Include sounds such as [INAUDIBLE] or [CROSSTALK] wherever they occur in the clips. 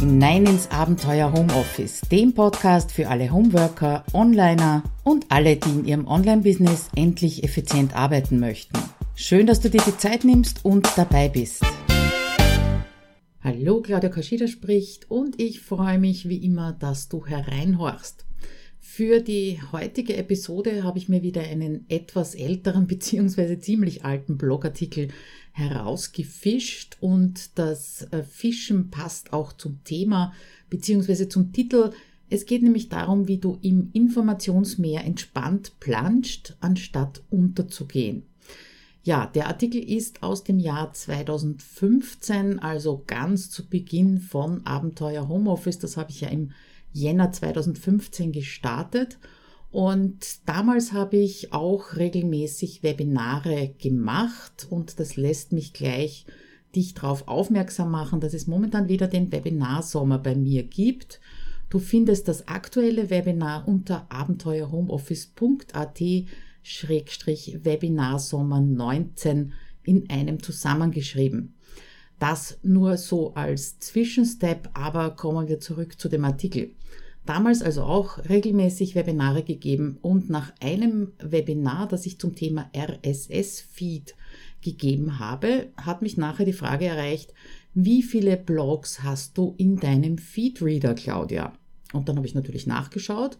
hinein ins Abenteuer Homeoffice, dem Podcast für alle Homeworker, Onliner und alle, die in ihrem Online-Business endlich effizient arbeiten möchten. Schön, dass du dir die Zeit nimmst und dabei bist. Hallo, Claudia Kaschida spricht und ich freue mich wie immer, dass du hereinhorchst. Für die heutige Episode habe ich mir wieder einen etwas älteren [LAUGHS] bzw. ziemlich alten Blogartikel herausgefischt und das äh, Fischen passt auch zum Thema bzw. zum Titel. Es geht nämlich darum, wie du im Informationsmeer entspannt planscht, anstatt unterzugehen. Ja, der Artikel ist aus dem Jahr 2015, also ganz zu Beginn von Abenteuer Homeoffice. Das habe ich ja im Jänner 2015 gestartet und damals habe ich auch regelmäßig Webinare gemacht und das lässt mich gleich dich darauf aufmerksam machen, dass es momentan wieder den Webinarsommer bei mir gibt. Du findest das aktuelle Webinar unter abenteuerhomeoffice.at Webinarsommer 19 in einem zusammengeschrieben. Das nur so als Zwischenstep, aber kommen wir zurück zu dem Artikel damals also auch regelmäßig Webinare gegeben und nach einem Webinar, das ich zum Thema RSS-Feed gegeben habe, hat mich nachher die Frage erreicht, wie viele Blogs hast du in deinem Feedreader, Claudia? Und dann habe ich natürlich nachgeschaut.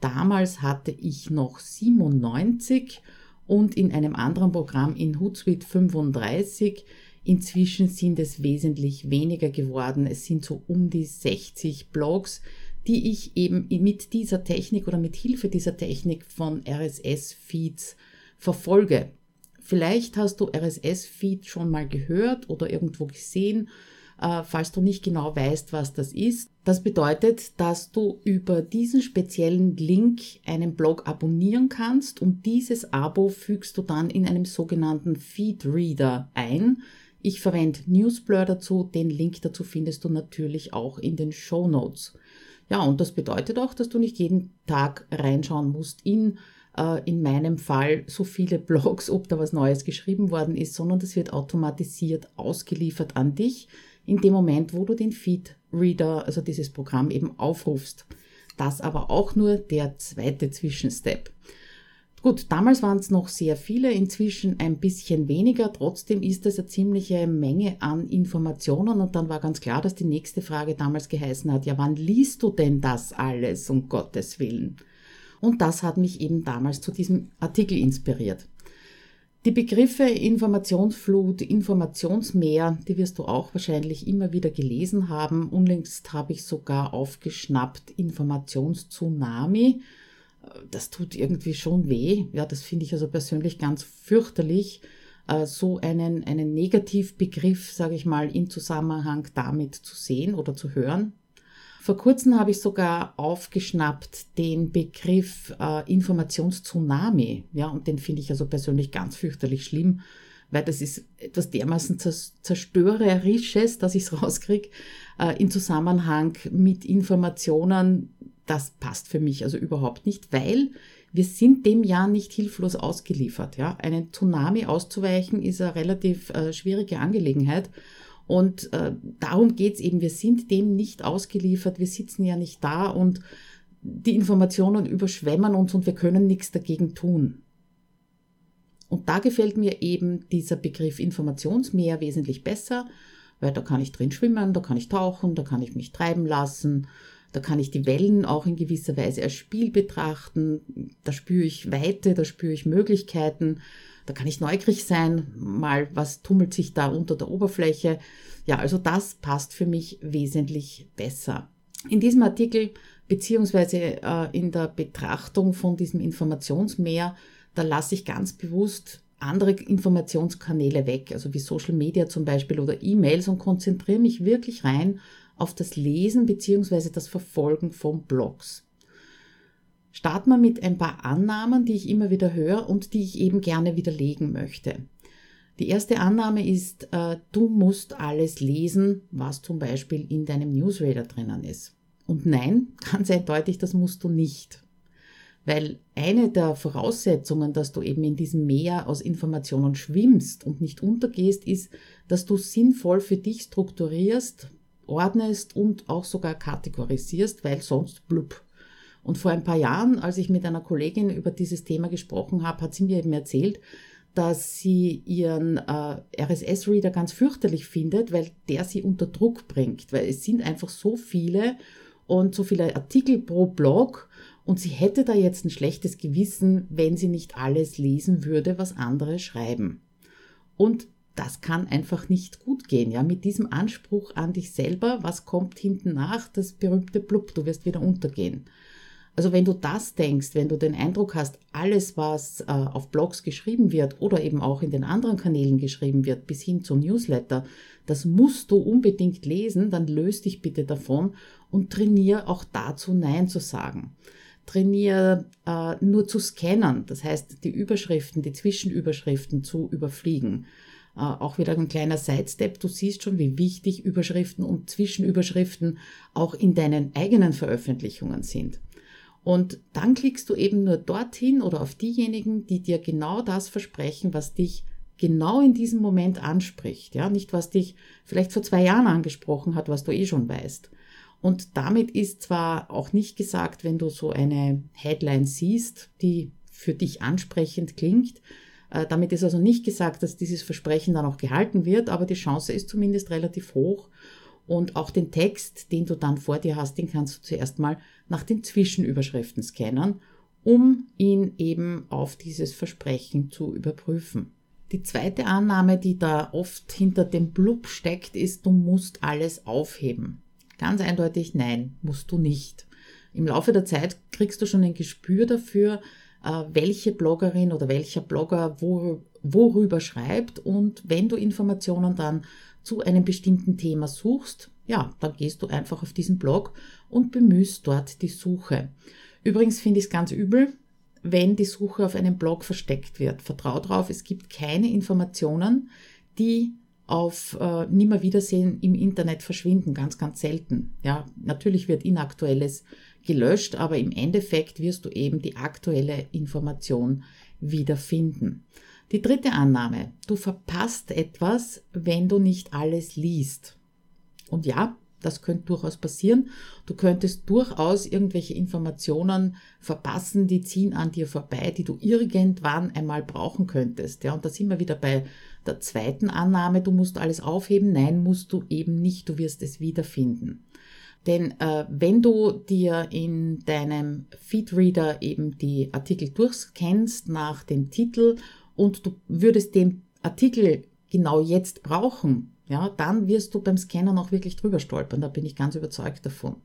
Damals hatte ich noch 97 und in einem anderen Programm in Hootsuite 35. Inzwischen sind es wesentlich weniger geworden. Es sind so um die 60 Blogs, die ich eben mit dieser Technik oder mit Hilfe dieser Technik von RSS-Feeds verfolge. Vielleicht hast du RSS-Feed schon mal gehört oder irgendwo gesehen, äh, falls du nicht genau weißt, was das ist. Das bedeutet, dass du über diesen speziellen Link einen Blog abonnieren kannst und dieses Abo fügst du dann in einem sogenannten Feed-Reader ein. Ich verwende Newsblur dazu, den Link dazu findest du natürlich auch in den Show Notes. Ja, und das bedeutet auch, dass du nicht jeden Tag reinschauen musst in, äh, in meinem Fall, so viele [LAUGHS] Blogs, ob da was Neues geschrieben worden ist, sondern das wird automatisiert ausgeliefert an dich in dem Moment, wo du den Feed-Reader, also dieses Programm eben aufrufst. Das aber auch nur der zweite Zwischenstep. Gut, damals waren es noch sehr viele, inzwischen ein bisschen weniger. Trotzdem ist es eine ziemliche Menge an Informationen und dann war ganz klar, dass die nächste Frage damals geheißen hat, ja, wann liest du denn das alles, um Gottes Willen? Und das hat mich eben damals zu diesem Artikel inspiriert. Die Begriffe Informationsflut, Informationsmeer, die wirst du auch wahrscheinlich immer wieder gelesen haben. Unlängst habe ich sogar aufgeschnappt Informationstsunami das tut irgendwie schon weh. Ja, das finde ich also persönlich ganz fürchterlich, äh, so einen, einen Negativbegriff, sage ich mal, im Zusammenhang damit zu sehen oder zu hören. Vor kurzem habe ich sogar aufgeschnappt den Begriff äh, Informationstsunami. Ja, und den finde ich also persönlich ganz fürchterlich schlimm, weil das ist etwas dermaßen zerstörerisches, dass ich es rauskriege, äh, im Zusammenhang mit Informationen, das passt für mich also überhaupt nicht, weil wir sind dem ja nicht hilflos ausgeliefert. Ja? Einen Tsunami auszuweichen ist eine relativ äh, schwierige Angelegenheit. Und äh, darum geht's eben, wir sind dem nicht ausgeliefert, wir sitzen ja nicht da und die Informationen überschwemmen uns und wir können nichts dagegen tun. Und da gefällt mir eben dieser Begriff Informationsmeer wesentlich besser, weil da kann ich drin schwimmen, da kann ich tauchen, da kann ich mich treiben lassen, da kann ich die Wellen auch in gewisser Weise als Spiel betrachten. Da spüre ich Weite, da spüre ich Möglichkeiten. Da kann ich neugierig sein, mal was tummelt sich da unter der Oberfläche. Ja, also das passt für mich wesentlich besser. In diesem Artikel beziehungsweise äh, in der Betrachtung von diesem Informationsmeer, da lasse ich ganz bewusst andere Informationskanäle weg, also wie Social Media zum Beispiel oder E-Mails und konzentriere mich wirklich rein auf das Lesen bzw. das Verfolgen von Blogs. Starten wir mit ein paar Annahmen, die ich immer wieder höre und die ich eben gerne widerlegen möchte. Die erste Annahme ist, äh, du musst alles lesen, was zum Beispiel in deinem Newsreader drinnen ist. Und nein, [LAUGHS] ganz eindeutig, das musst du nicht. Weil eine der Voraussetzungen, dass du eben in diesem Meer aus Informationen schwimmst und nicht untergehst, ist, dass du sinnvoll für dich strukturierst, ordnest und auch sogar kategorisierst, weil sonst blub. Und vor ein paar Jahren, als ich mit einer Kollegin über dieses Thema gesprochen habe, hat sie mir eben erzählt, dass sie ihren äh, RSS-Reader ganz fürchterlich findet, weil der sie unter Druck bringt, weil es sind einfach so viele und so viele Artikel pro Blog und sie hätte da jetzt ein schlechtes Gewissen, wenn sie nicht alles lesen würde, was andere schreiben. Und das kann einfach nicht gut gehen, ja, mit diesem Anspruch an dich selber, was kommt hinten nach, das berühmte Blub, du wirst wieder untergehen. Also wenn du das denkst, wenn du den Eindruck hast, alles, was äh, auf Blogs geschrieben wird oder eben auch in den anderen Kanälen geschrieben wird, bis hin zum Newsletter, das musst du unbedingt lesen, dann löst dich bitte davon und trainier auch dazu Nein zu sagen. Trainier äh, nur zu scannen, das heißt die Überschriften, die Zwischenüberschriften zu überfliegen. Äh, auch wieder ein kleiner Sidestep. Du siehst schon, wie wichtig Überschriften und Zwischenüberschriften auch in deinen eigenen Veröffentlichungen sind. Und dann klickst du eben nur dorthin oder auf diejenigen, die dir genau das versprechen, was dich genau in diesem Moment anspricht. Ja, nicht was dich vielleicht vor zwei Jahren angesprochen hat, was du eh schon weißt. Und damit ist zwar auch nicht gesagt, wenn du so eine Headline siehst, die für dich ansprechend klingt, damit ist also nicht gesagt, dass dieses Versprechen dann auch gehalten wird, aber die Chance ist zumindest relativ hoch. Und auch den Text, den du dann vor dir hast, den kannst du zuerst mal nach den Zwischenüberschriften scannen, um ihn eben auf dieses Versprechen zu überprüfen. Die zweite Annahme, die da oft hinter dem Blub steckt, ist, du musst alles aufheben. Ganz eindeutig, nein, musst du nicht. Im Laufe der Zeit kriegst du schon ein Gespür dafür, äh, welche Bloggerin oder welcher Blogger worüber schreibt und wenn du Informationen dann zu einem bestimmten Thema suchst, ja, dann gehst du einfach auf diesen Blog und bemühst dort die Suche. Übrigens finde ich es ganz übel, wenn die Suche auf einem Blog versteckt wird. Vertrau drauf, es gibt keine Informationen, die auf äh, Nimmerwiedersehen im Internet verschwinden, ganz, ganz selten. Ja, natürlich wird Inaktuelles gelöscht, aber im Endeffekt wirst du eben die aktuelle Information wiederfinden. Die dritte Annahme, du verpasst etwas, wenn du nicht alles liest. Und ja, das könnte durchaus passieren. Du könntest durchaus irgendwelche Informationen verpassen, die ziehen an dir vorbei, die du irgendwann einmal brauchen könntest. Ja, und da sind wir wieder bei der zweiten Annahme, du musst alles aufheben. Nein, musst du eben nicht, du wirst es wiederfinden. Denn äh, wenn du dir in deinem Feedreader eben die Artikel durchscannst nach dem Titel und du würdest den Artikel genau jetzt brauchen, ja, dann wirst du beim Scannen auch wirklich drüber stolpern. Da bin ich ganz überzeugt davon.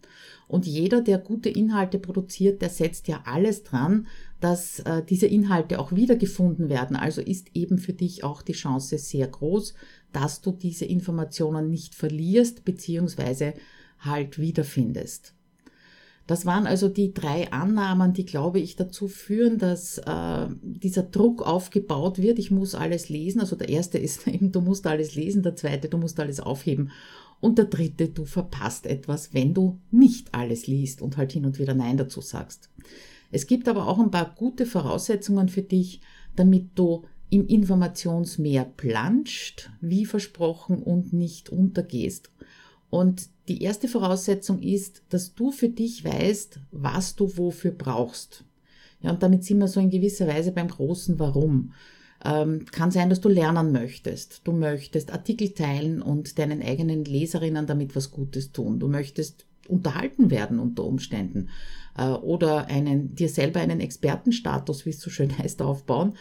Und jeder, der gute Inhalte produziert, der setzt ja alles dran, dass äh, diese Inhalte auch wiedergefunden werden. Also ist eben für dich auch die Chance sehr groß, dass du diese Informationen nicht verlierst, beziehungsweise halt wiederfindest. Das waren also die drei Annahmen, die, glaube ich, dazu führen, dass äh, dieser Druck aufgebaut wird. Ich muss alles lesen. Also der erste ist [LAUGHS] eben, du musst alles lesen. Der zweite, du musst alles aufheben. Und der dritte, du verpasst etwas, wenn du nicht alles liest und halt hin und wieder Nein dazu sagst. Es gibt aber auch ein paar gute Voraussetzungen für dich, damit du im Informationsmeer planscht, wie versprochen, und nicht untergehst. Und die erste Voraussetzung ist, dass du für dich weißt, was du wofür brauchst. Ja, und damit sind wir so in gewisser Weise beim großen Warum. Ähm, kann sein, dass du lernen möchtest. Du möchtest Artikel teilen und deinen eigenen Leserinnen damit was Gutes tun. Du möchtest unterhalten werden unter Umständen äh, oder einen, dir selber einen Expertenstatus, wie es so schön [LAUGHS] heißt, aufbauen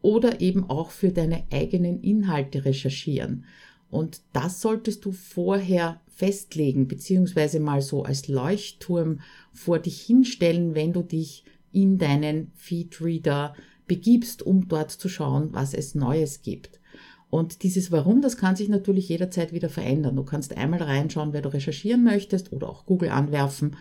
oder eben auch für deine eigenen Inhalte recherchieren. Und das solltest du vorher festlegen, beziehungsweise mal so als Leuchtturm vor dich hinstellen, wenn du dich in deinen Feedreader begibst, um dort zu schauen, was es Neues gibt. Und dieses Warum, das kann sich natürlich jederzeit wieder verändern. Du kannst einmal reinschauen, wer du recherchieren möchtest oder auch Google anwerfen.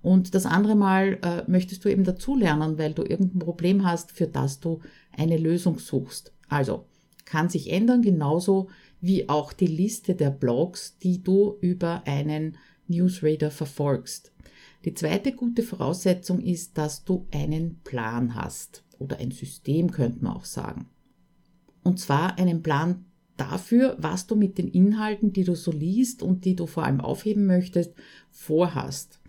Und das andere Mal äh, möchtest du eben dazulernen, weil du irgendein Problem hast, für das du eine Lösung suchst. Also kann sich ändern, genauso wie auch die Liste der Blogs, die du über einen Newsreader verfolgst. Die zweite gute Voraussetzung ist, dass du einen Plan hast oder ein System könnte man auch sagen. Und zwar einen Plan, dafür, was du mit den Inhalten, die du so liest und die du vor allem aufheben möchtest, vorhast.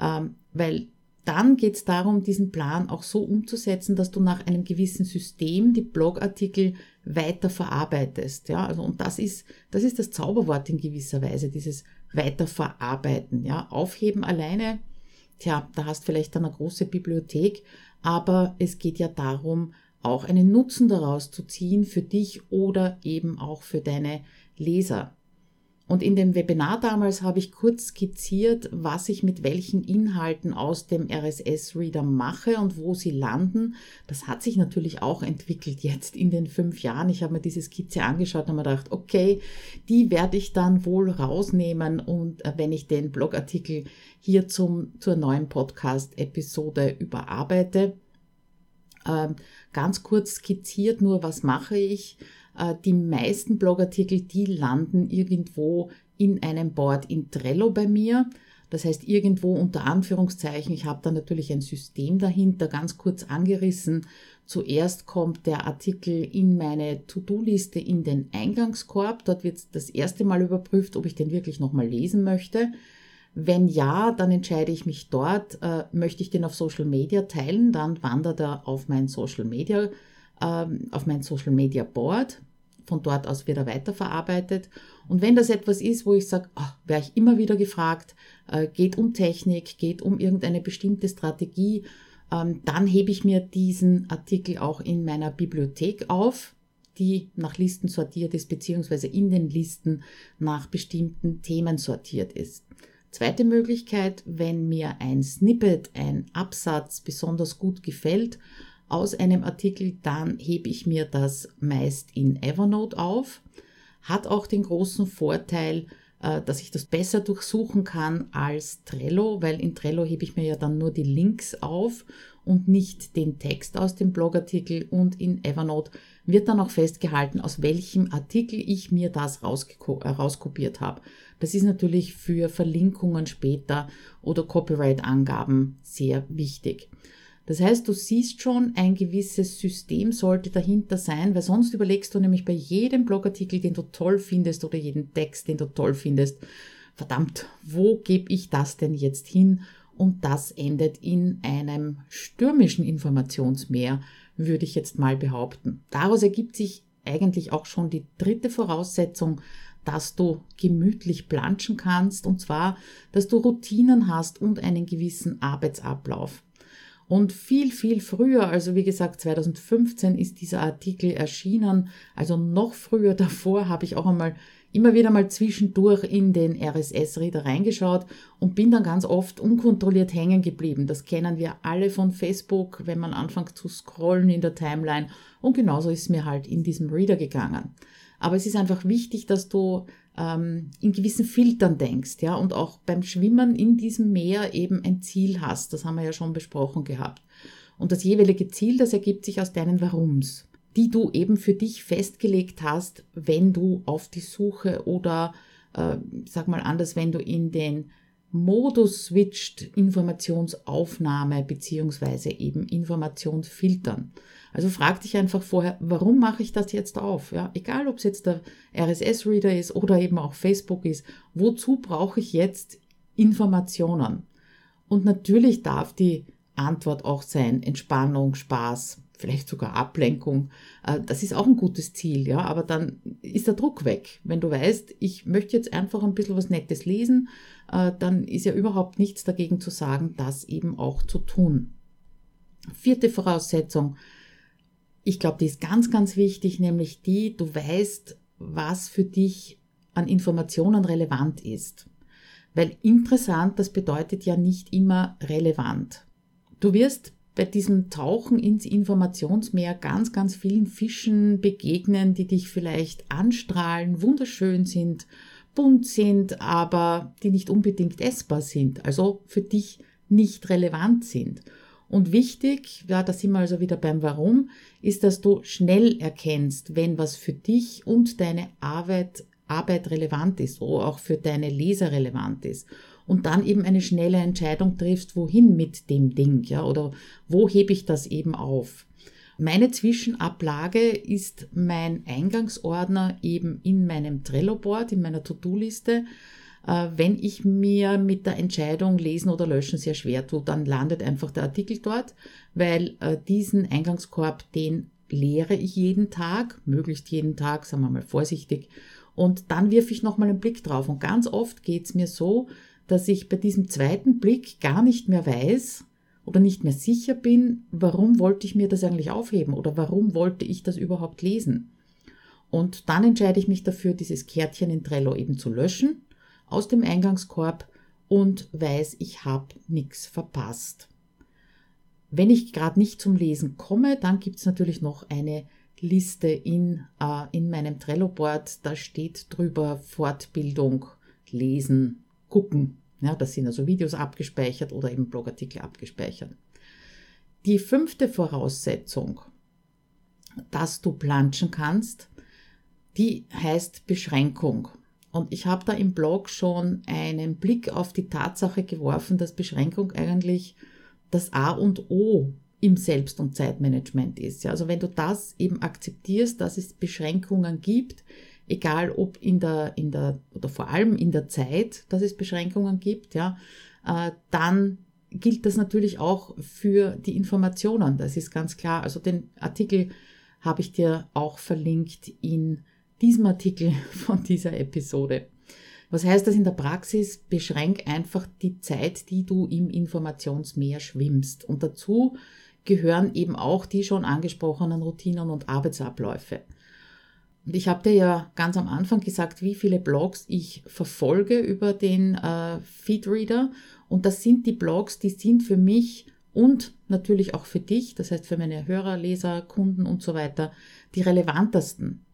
Ähm, weil dann geht es darum, diesen Plan auch so umzusetzen, dass du nach einem gewissen System die Blogartikel weiter verarbeitest. Ja, also, und das ist, das ist das Zauberwort in gewisser Weise, dieses Weiterverarbeiten. Ja, aufheben alleine, tja, da hast vielleicht dann eine große Bibliothek, aber es geht ja darum, auch einen Nutzen daraus zu ziehen für dich oder eben auch für deine Leser. Und in dem Webinar damals habe ich kurz skizziert, was ich mit welchen Inhalten aus dem RSS-Reader mache und wo sie landen. Das hat sich natürlich auch entwickelt jetzt in den fünf Jahren. Ich habe mir diese Skizze angeschaut und mir gedacht, okay, die werde ich dann wohl rausnehmen und äh, wenn ich den Blogartikel hier zum, zur neuen Podcast-Episode überarbeite. Ähm, ganz kurz skizziert nur, was mache ich? Äh, die meisten Blogartikel, die landen irgendwo in einem Board in Trello bei mir. Das heißt, irgendwo unter Anführungszeichen, ich habe da natürlich ein System dahinter, ganz kurz angerissen. Zuerst kommt der Artikel in meine To-Do-Liste in den Eingangskorb. Dort wird das erste Mal überprüft, ob ich den wirklich nochmal lesen möchte. Wenn ja, dann entscheide ich mich dort, äh, möchte ich den auf Social Media teilen, dann wandert er auf mein Social Media, äh, auf mein Social Media Board von dort aus wird er weiterverarbeitet. Und wenn das etwas ist, wo ich sage, oh, wäre ich immer wieder gefragt, äh, geht um Technik, geht um irgendeine bestimmte Strategie, ähm, dann hebe ich mir diesen Artikel auch in meiner Bibliothek auf, die nach Listen sortiert ist, beziehungsweise in den Listen nach bestimmten Themen sortiert ist. Zweite Möglichkeit, wenn mir ein Snippet, ein Absatz besonders gut gefällt, aus einem Artikel, dann hebe ich mir das meist in Evernote auf. Hat auch den großen Vorteil, äh, dass ich das besser durchsuchen kann als Trello, weil in Trello hebe ich mir ja dann nur die Links auf und nicht den Text aus dem Blogartikel und in Evernote wird dann auch festgehalten, aus welchem Artikel ich mir das äh, rauskopiert habe. Das ist natürlich für Verlinkungen später oder Copyright-Angaben sehr wichtig. Das heißt, du siehst schon, ein gewisses System sollte dahinter sein, weil sonst überlegst du nämlich bei jedem Blogartikel, den du toll findest oder jeden Text, den du toll findest, verdammt, wo gebe ich das denn jetzt hin? Und das endet in einem stürmischen Informationsmeer, würde ich jetzt mal behaupten. Daraus ergibt sich eigentlich auch schon die dritte Voraussetzung, dass du gemütlich planschen kannst, und zwar, dass du Routinen hast und einen gewissen Arbeitsablauf. Und viel, viel früher, also wie gesagt, 2015 ist dieser Artikel erschienen, also noch früher davor habe ich auch einmal immer wieder mal zwischendurch in den RSS-Reader reingeschaut und bin dann ganz oft unkontrolliert hängen geblieben. Das kennen wir alle von Facebook, wenn man anfängt zu scrollen in der Timeline. Und genauso ist es mir halt in diesem Reader gegangen. Aber es ist einfach wichtig, dass du ähm, in gewissen Filtern denkst, ja, und auch beim Schwimmen in diesem Meer eben ein Ziel hast. Das haben wir ja schon besprochen gehabt. Und das jeweilige Ziel, das ergibt sich aus deinen Warums, die du eben für dich festgelegt hast, wenn du auf die Suche oder, äh, sag mal anders, wenn du in den Modus switcht Informationsaufnahme beziehungsweise eben Informationsfiltern. Also frag dich einfach vorher, warum mache ich das jetzt auf? Ja, egal ob es jetzt der RSS-Reader ist oder eben auch Facebook ist, wozu brauche ich jetzt Informationen? Und natürlich darf die Antwort auch sein, Entspannung, Spaß, vielleicht sogar Ablenkung. Äh, das ist auch ein gutes Ziel, ja, aber dann ist der Druck weg. Wenn du weißt, ich möchte jetzt einfach ein bisschen was Nettes lesen, äh, dann ist ja überhaupt nichts dagegen zu sagen, das eben auch zu tun. Vierte Voraussetzung, ich glaube, die ist ganz, ganz wichtig, nämlich die, du weißt, was für dich an Informationen relevant ist. Weil interessant, das bedeutet ja nicht immer relevant. Du wirst bei diesem Tauchen ins Informationsmeer ganz, ganz vielen Fischen begegnen, die dich vielleicht anstrahlen, wunderschön sind, bunt sind, aber die nicht unbedingt essbar sind, also für dich nicht relevant sind. Und wichtig, ja, da sind wir also wieder beim Warum, ist, dass du schnell erkennst, wenn was für dich und deine Arbeit, Arbeit relevant ist oder auch für deine Leser relevant ist. Und dann eben eine schnelle Entscheidung triffst, wohin mit dem Ding, ja, oder wo hebe ich das eben auf. Meine Zwischenablage ist mein Eingangsordner eben in meinem Trello-Board, in meiner To-Do-Liste. Äh, wenn ich mir mit der Entscheidung lesen oder löschen sehr schwer tue, dann landet einfach der Artikel dort, weil äh, diesen Eingangskorb, den leere ich jeden Tag, möglichst jeden Tag, sagen wir mal vorsichtig, und dann wirf ich nochmal einen Blick drauf. Und ganz oft geht es mir so, dass ich bei diesem zweiten Blick gar nicht mehr weiß oder nicht mehr sicher bin, warum wollte ich mir das eigentlich aufheben oder warum wollte ich das überhaupt lesen. Und dann entscheide ich mich dafür, dieses Kärtchen in Trello eben zu löschen aus dem Eingangskorb und weiß, ich habe nichts verpasst. Wenn ich gerade nicht zum Lesen komme, dann gibt es natürlich noch eine Liste in, äh, in meinem Trello-Board. Da steht drüber Fortbildung, Lesen, Gucken. Ja, das sind also Videos abgespeichert oder eben Blogartikel abgespeichert. Die fünfte Voraussetzung, dass du planschen kannst, die heißt Beschränkung. Und ich habe da im Blog schon einen Blick auf die Tatsache geworfen, dass Beschränkung eigentlich das A und O im Selbst- und Zeitmanagement ist. Also wenn du das eben akzeptierst, dass es Beschränkungen gibt, egal ob in der, in der, oder vor allem in der Zeit, dass es Beschränkungen gibt, ja, äh, dann gilt das natürlich auch für die Informationen. Das ist ganz klar. Also den Artikel habe ich dir auch verlinkt in diesem Artikel [LAUGHS] von dieser Episode. Was heißt das in der Praxis? Beschränk einfach die Zeit, die du im Informationsmeer schwimmst. Und dazu gehören eben auch die schon angesprochenen Routinen und Arbeitsabläufe. Und ich habe dir ja ganz am Anfang gesagt, wie viele Blogs ich verfolge über den äh, Feedreader. Und das sind die Blogs, die sind für mich und natürlich auch für dich, das heißt für meine Hörer, Leser, Kunden und so weiter, die relevantesten.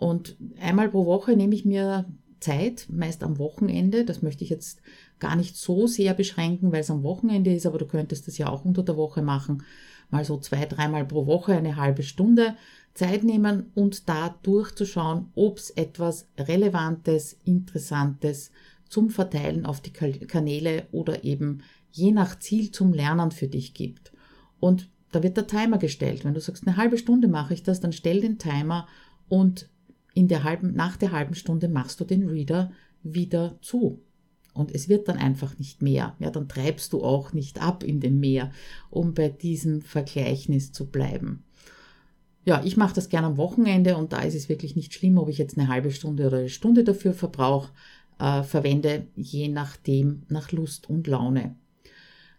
Und einmal pro Woche nehme ich mir Zeit, meist am Wochenende. Das möchte ich jetzt gar nicht so sehr beschränken, weil es am Wochenende ist, aber du könntest das ja auch unter der Woche machen. Mal so zwei, dreimal pro Woche eine halbe Stunde Zeit nehmen und da durchzuschauen, ob es etwas Relevantes, Interessantes zum Verteilen auf die Kanäle oder eben je nach Ziel zum Lernen für dich gibt. Und da wird der Timer gestellt. Wenn du sagst, eine halbe Stunde mache ich das, dann stell den Timer und in der halben, nach der halben Stunde machst du den Reader wieder zu. Und es wird dann einfach nicht mehr. Ja, dann treibst du auch nicht ab in dem Meer, um bei diesem Vergleichnis zu bleiben. Ja, ich mache das gerne am Wochenende und da ist es wirklich nicht schlimm, ob ich jetzt eine halbe Stunde oder eine Stunde dafür verbrauche, äh, verwende, je nachdem, nach Lust und Laune.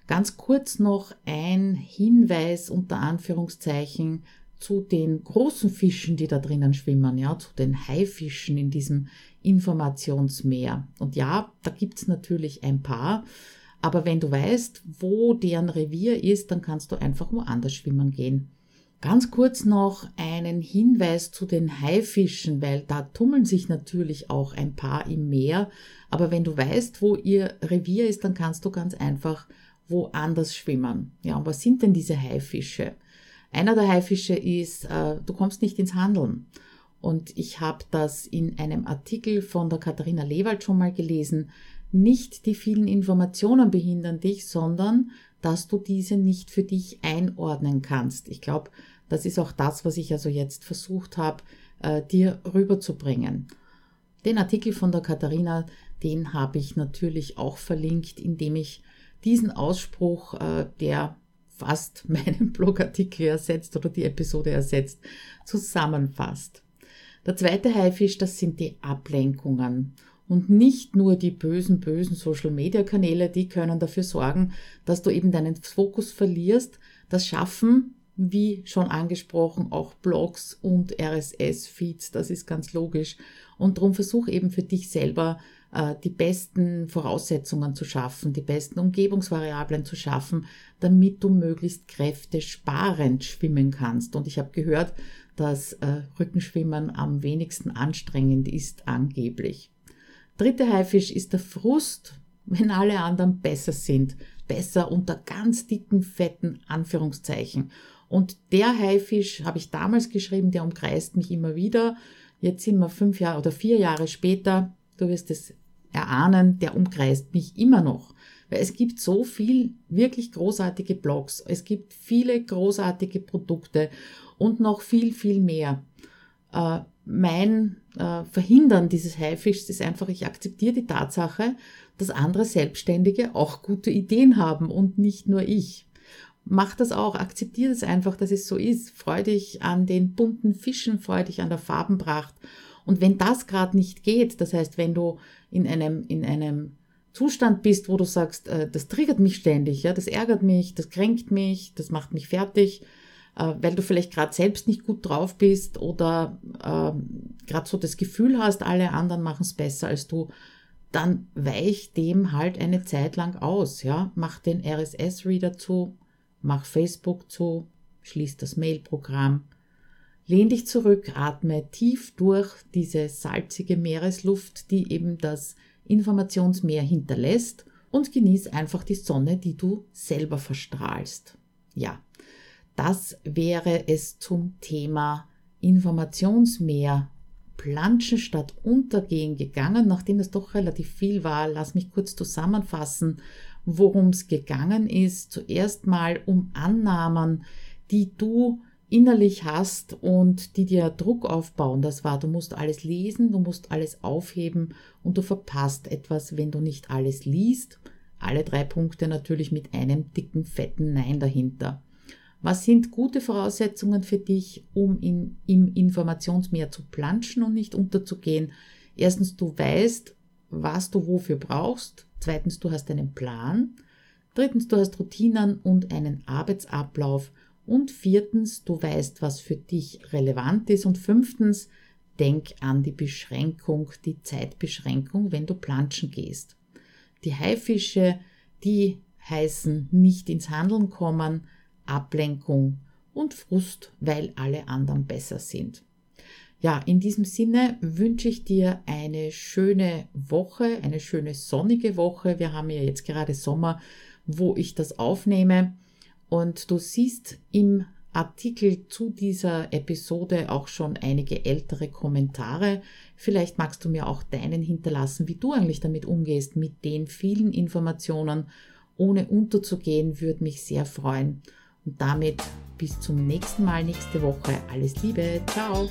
Ganz kurz noch ein Hinweis unter Anführungszeichen zu den großen Fischen, die da drinnen schwimmen, ja, zu den Haifischen in diesem Informationsmeer. Und ja, da gibt's natürlich ein paar, aber wenn du weißt, wo deren Revier ist, dann kannst du einfach woanders schwimmen gehen. Ganz kurz noch einen Hinweis zu den Haifischen, weil da tummeln sich natürlich auch ein paar im Meer. Aber wenn du weißt, wo ihr Revier ist, dann kannst du ganz einfach woanders schwimmen. Ja, und was sind denn diese Haifische? Einer der Haifische ist, äh, du kommst nicht ins Handeln. Und ich habe das in einem Artikel von der Katharina Lewald schon mal gelesen. Nicht die vielen Informationen behindern dich, sondern dass du diese nicht für dich einordnen kannst. Ich glaube, das ist auch das, was ich also jetzt versucht habe, äh, dir rüberzubringen. Den Artikel von der Katharina, den habe ich natürlich auch verlinkt, indem ich diesen Ausspruch, äh, der fast [LAUGHS] meinen Blogartikel ersetzt oder die Episode ersetzt, zusammenfasst. Der zweite Haifisch, das sind die Ablenkungen. Und nicht nur die bösen, bösen Social-Media-Kanäle, die können dafür sorgen, dass du eben deinen Fokus verlierst. Das schaffen, wie schon angesprochen, auch Blogs und RSS-Feeds. Das ist ganz logisch. Und darum versuch eben für dich selber die besten Voraussetzungen zu schaffen, die besten Umgebungsvariablen zu schaffen, damit du möglichst kräftesparend schwimmen kannst. Und ich habe gehört, dass äh, Rückenschwimmen am wenigsten anstrengend ist, angeblich. Dritte Haifisch ist der Frust, wenn alle anderen besser sind. Besser unter ganz dicken, fetten Anführungszeichen. Und der Haifisch, habe ich damals geschrieben, der umkreist mich immer wieder. Jetzt sind wir fünf Jahre oder vier Jahre später. Du wirst es erahnen, der umkreist mich immer noch. Weil es gibt so viel wirklich großartige Blogs, es gibt viele großartige Produkte und noch viel, viel mehr. Äh, mein äh, Verhindern dieses Haifischs ist einfach, ich akzeptiere die Tatsache, dass andere Selbstständige auch gute Ideen haben und nicht nur ich. Mach das auch, akzeptiere es einfach, dass es so ist. Freu dich an den bunten Fischen, freu dich an der Farbenpracht. Und wenn das gerade nicht geht, das heißt, wenn du in einem, in einem Zustand bist, wo du sagst, äh, das triggert mich ständig, ja, das ärgert mich, das kränkt mich, das macht mich fertig, äh, weil du vielleicht gerade selbst nicht gut drauf bist oder äh, gerade so das Gefühl hast, alle anderen machen es besser als du, dann weich dem halt eine Zeit lang aus, ja, mach den RSS-Reader zu, mach Facebook zu, schließ das Mail-Programm, lehn dich zurück, atme tief durch diese salzige Meeresluft, die eben das Informationsmeer hinterlässt und genieß einfach die Sonne, die du selber verstrahlst. Ja, das wäre es zum Thema Informationsmeer Planschen statt Untergehen gegangen, nachdem das doch relativ viel war. Lass mich kurz zusammenfassen, worum es gegangen ist. Zuerst mal um Annahmen, die du innerlich hast und die dir Druck aufbauen. Das war, du musst alles lesen, du musst alles aufheben und du verpasst etwas, wenn du nicht alles liest. Alle drei Punkte natürlich mit einem dicken, fetten Nein dahinter. Was sind gute Voraussetzungen für dich, um in, im Informationsmeer zu planschen und nicht unterzugehen? Erstens, du weißt, was du wofür brauchst. Zweitens, du hast einen Plan. Drittens, du hast Routinen und einen Arbeitsablauf. Und viertens, du weißt, was für dich relevant ist. Und fünftens, denk an die Beschränkung, die Zeitbeschränkung, wenn du planschen gehst. Die Haifische, die heißen nicht ins Handeln kommen, Ablenkung und Frust, weil alle anderen besser sind. Ja, in diesem Sinne wünsche ich dir eine schöne Woche, eine schöne sonnige Woche. Wir haben ja jetzt gerade Sommer, wo ich das aufnehme. Und du siehst im Artikel zu dieser Episode auch schon einige ältere Kommentare. Vielleicht magst du mir auch deinen hinterlassen, wie du eigentlich damit umgehst, mit den vielen Informationen. Ohne unterzugehen, würde mich sehr freuen. Und damit bis zum nächsten Mal nächste Woche. Alles Liebe. Ciao.